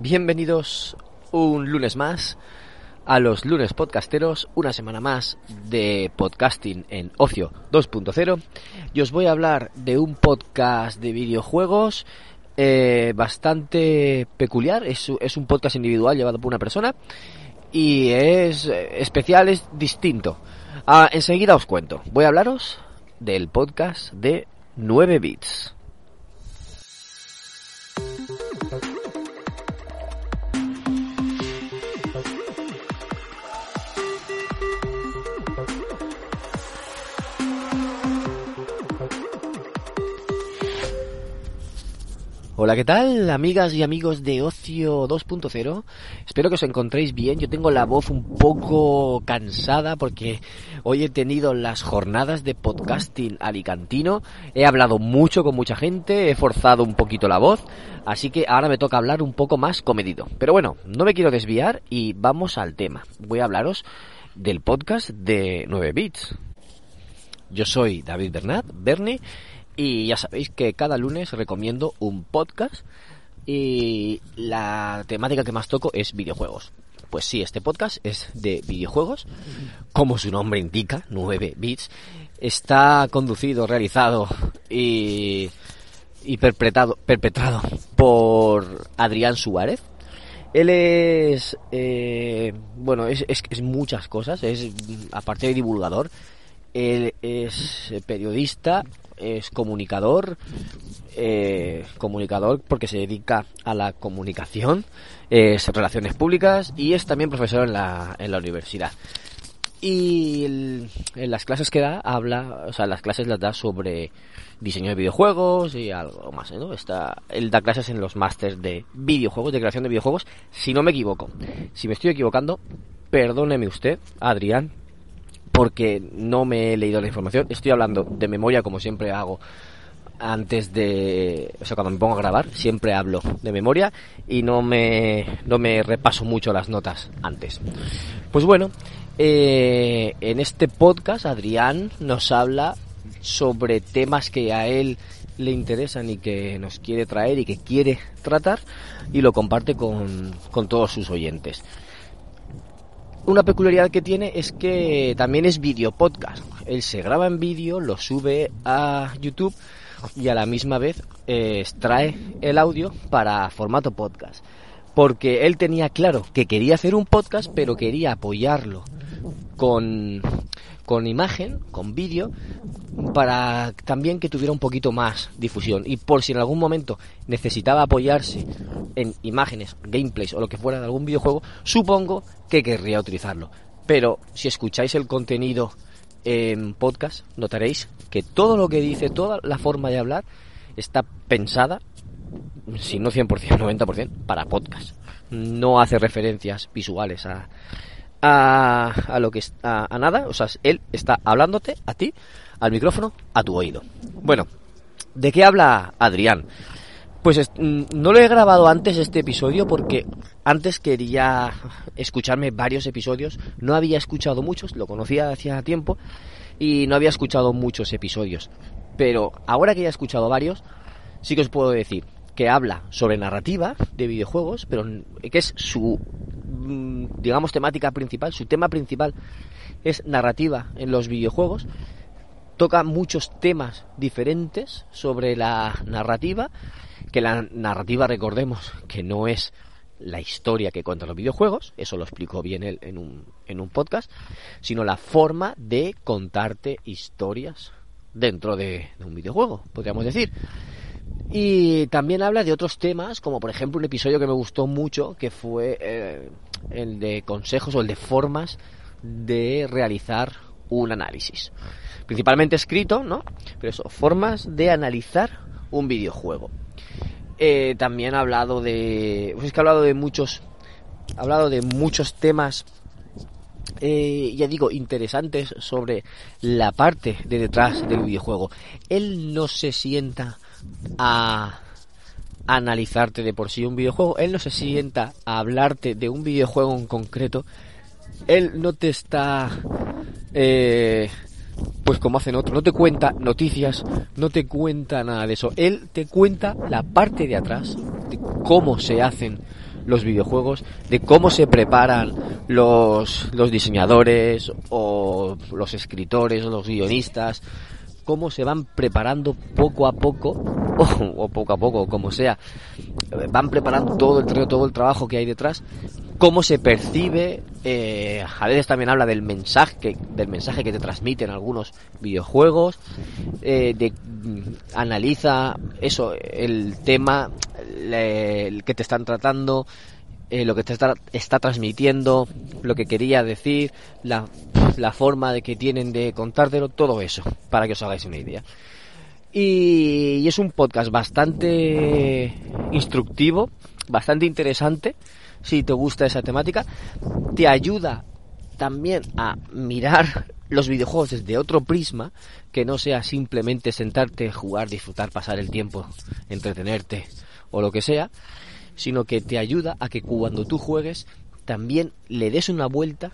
Bienvenidos un lunes más a los lunes podcasteros, una semana más de podcasting en Ocio 2.0 y os voy a hablar de un podcast de videojuegos eh, bastante peculiar, es, un podcast individual llevado por una persona y es especial, es distinto. Ah, enseguida os cuento, voy a hablaros del podcast de 9 bits. Hola, ¿qué tal, amigas y amigos de Ocio 2.0? Espero que os encontréis bien. Yo tengo la voz un poco cansada porque hoy he tenido las jornadas de podcasting alicantino. He hablado mucho con mucha gente, he forzado un poquito la voz, así que ahora me toca hablar un poco más comedido. Pero bueno, no me quiero desviar y vamos al tema. Voy a hablaros del podcast de 9 bits. Yo soy David Bernat, Bernie, y ya sabéis que cada lunes recomiendo un podcast y la temática que más toco es videojuegos. Pues sí, este podcast es de videojuegos, como su nombre indica, 9 bits. Está conducido, realizado y, y perpetrado, por Adrián Suárez. Él es, eh, bueno, es, es, es muchas cosas, es aparte de divulgador, él es periodista, es comunicador, eh, comunicador porque se dedica a la comunicación, es relaciones públicas y es también profesor en la, en la universidad. Y en las clases que da, habla, o sea, las clases las da sobre diseño de videojuegos y algo más, ¿no? Está, él da clases en los másters de videojuegos, de creación de videojuegos, si no me equivoco. Si me estoy equivocando, perdóneme usted, Adrián, porque no me he leído la información. Estoy hablando de memoria como siempre hago antes de, o sea, cuando me pongo a grabar, siempre hablo de memoria y no me, no me repaso mucho las notas antes. Pues bueno, eh, en este podcast Adrián nos habla sobre temas que a él le interesan y que nos quiere traer y que quiere tratar y lo comparte con, con todos sus oyentes una peculiaridad que tiene es que también es vídeo podcast. Él se graba en vídeo, lo sube a YouTube y a la misma vez eh, extrae el audio para formato podcast. Porque él tenía claro que quería hacer un podcast, pero quería apoyarlo con, con imagen, con vídeo, para también que tuviera un poquito más difusión. Y por si en algún momento necesitaba apoyarse en imágenes, gameplays o lo que fuera de algún videojuego, supongo que querría utilizarlo. Pero si escucháis el contenido en podcast, notaréis que todo lo que dice, toda la forma de hablar, está pensada, si no 100%, 90%, para podcast. No hace referencias visuales a, a, a lo que a, a nada, o sea, él está hablándote a ti, al micrófono, a tu oído. Bueno, ¿de qué habla Adrián? Pues es- mm, no lo he grabado antes este episodio porque antes quería escucharme varios episodios, no había escuchado muchos, lo conocía hacía tiempo y no había escuchado muchos episodios. Pero ahora que ya he escuchado varios, sí que os puedo decir que habla sobre narrativa de videojuegos, pero que es su, digamos, temática principal, su tema principal es narrativa en los videojuegos. Toca muchos temas diferentes sobre la narrativa, que la narrativa, recordemos, que no es la historia que cuentan los videojuegos, eso lo explicó bien él en un, en un podcast, sino la forma de contarte historias dentro de, de un videojuego, podríamos decir. Y también habla de otros temas, como por ejemplo un episodio que me gustó mucho, que fue eh, el de consejos o el de formas de realizar un análisis. Principalmente escrito, ¿no? Pero eso, formas de analizar un videojuego. Eh, también ha hablado de. Pues es que ha hablado de muchos. Ha hablado de muchos temas. Eh, ya digo, interesantes sobre la parte de detrás del videojuego. Él no se sienta a analizarte de por sí un videojuego, él no se sienta a hablarte de un videojuego en concreto, él no te está eh, pues como hacen otros, no te cuenta noticias, no te cuenta nada de eso. Él te cuenta la parte de atrás, de cómo se hacen los videojuegos, de cómo se preparan los, los diseñadores o los escritores o los guionistas, cómo se van preparando poco a poco, o, poco a poco, como sea, van preparando todo el, todo el trabajo que hay detrás cómo se percibe, eh, a veces también habla del mensaje, del mensaje que te transmiten algunos videojuegos, eh, de, mm, analiza eso, el tema que te están tratando, eh, lo que te está, está, transmitiendo, lo que quería decir, la, la forma de que tienen de contártelo, todo eso, para que os hagáis una idea. Y, es un podcast bastante instructivo, bastante interesante si te gusta esa temática, te ayuda también a mirar los videojuegos desde otro prisma, que no sea simplemente sentarte, jugar, disfrutar, pasar el tiempo, entretenerte o lo que sea, sino que te ayuda a que cuando tú juegues también le des una vuelta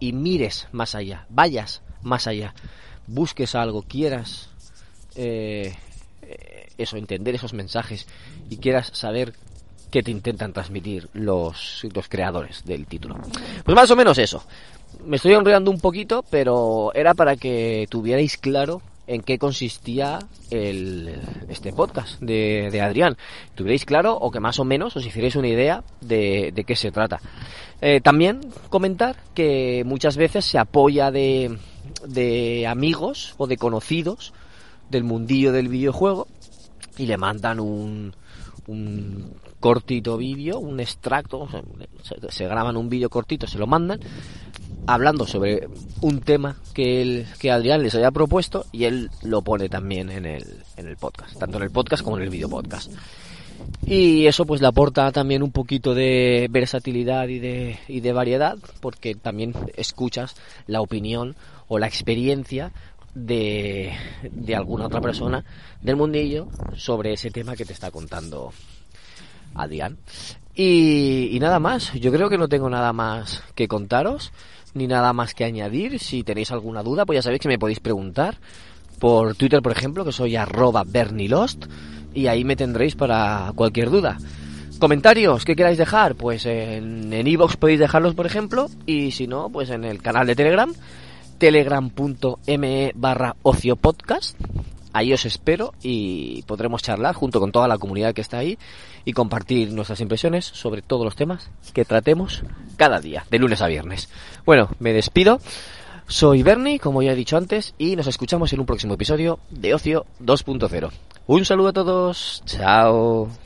y mires más allá, vayas más allá, busques algo, quieras eh, eso, entender esos mensajes y quieras saber que te intentan transmitir los, los creadores del título. Pues más o menos eso. Me estoy enredando un poquito, pero era para que tuvierais claro en qué consistía el, este podcast de, de, Adrián. Tuvierais claro o que más o menos os hicierais una idea de, de qué se trata. Eh, también comentar que muchas veces se apoya de, de amigos o de conocidos del mundillo del videojuego y le mandan un, un cortito vídeo, un extracto, se, graban un vídeo cortito, se lo mandan, hablando sobre un tema que, él, que Adrián les haya propuesto y él lo pone también en el, en el podcast, tanto en el podcast como en el video podcast. Y eso pues le aporta también un poquito de versatilidad y de, y de variedad, porque también escuchas la opinión o la experiencia de, de alguna otra persona del mundillo sobre ese tema que te está contando Adrián. Y, y nada más, yo creo que no tengo nada más que contaros, ni nada más que añadir. Si tenéis alguna duda, pues ya sabéis que me podéis preguntar por Twitter, por ejemplo, que soy arroba bernilost, y ahí me tendréis para cualquier duda. Comentarios que queráis dejar, pues en iVoox podéis dejarlos, por ejemplo, y si no, pues en el canal de Telegram telegram.me barra ocio podcast. Ahí os espero y podremos charlar junto con toda la comunidad que está ahí y compartir nuestras impresiones sobre todos los temas que tratemos cada día, de lunes a viernes. Bueno, me despido. Soy Bernie, como ya he dicho antes, y nos escuchamos en un próximo episodio de Ocio 2.0. Un saludo a todos. Chao.